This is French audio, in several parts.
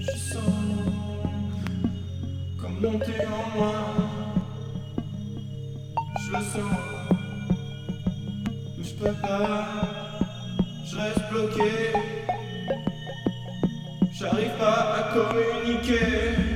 Je sens comme monter en moi. Je le sens, mais je peux pas. Je reste bloqué. J'arrive pas à communiquer.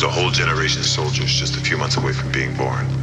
There's a whole generation of soldiers just a few months away from being born.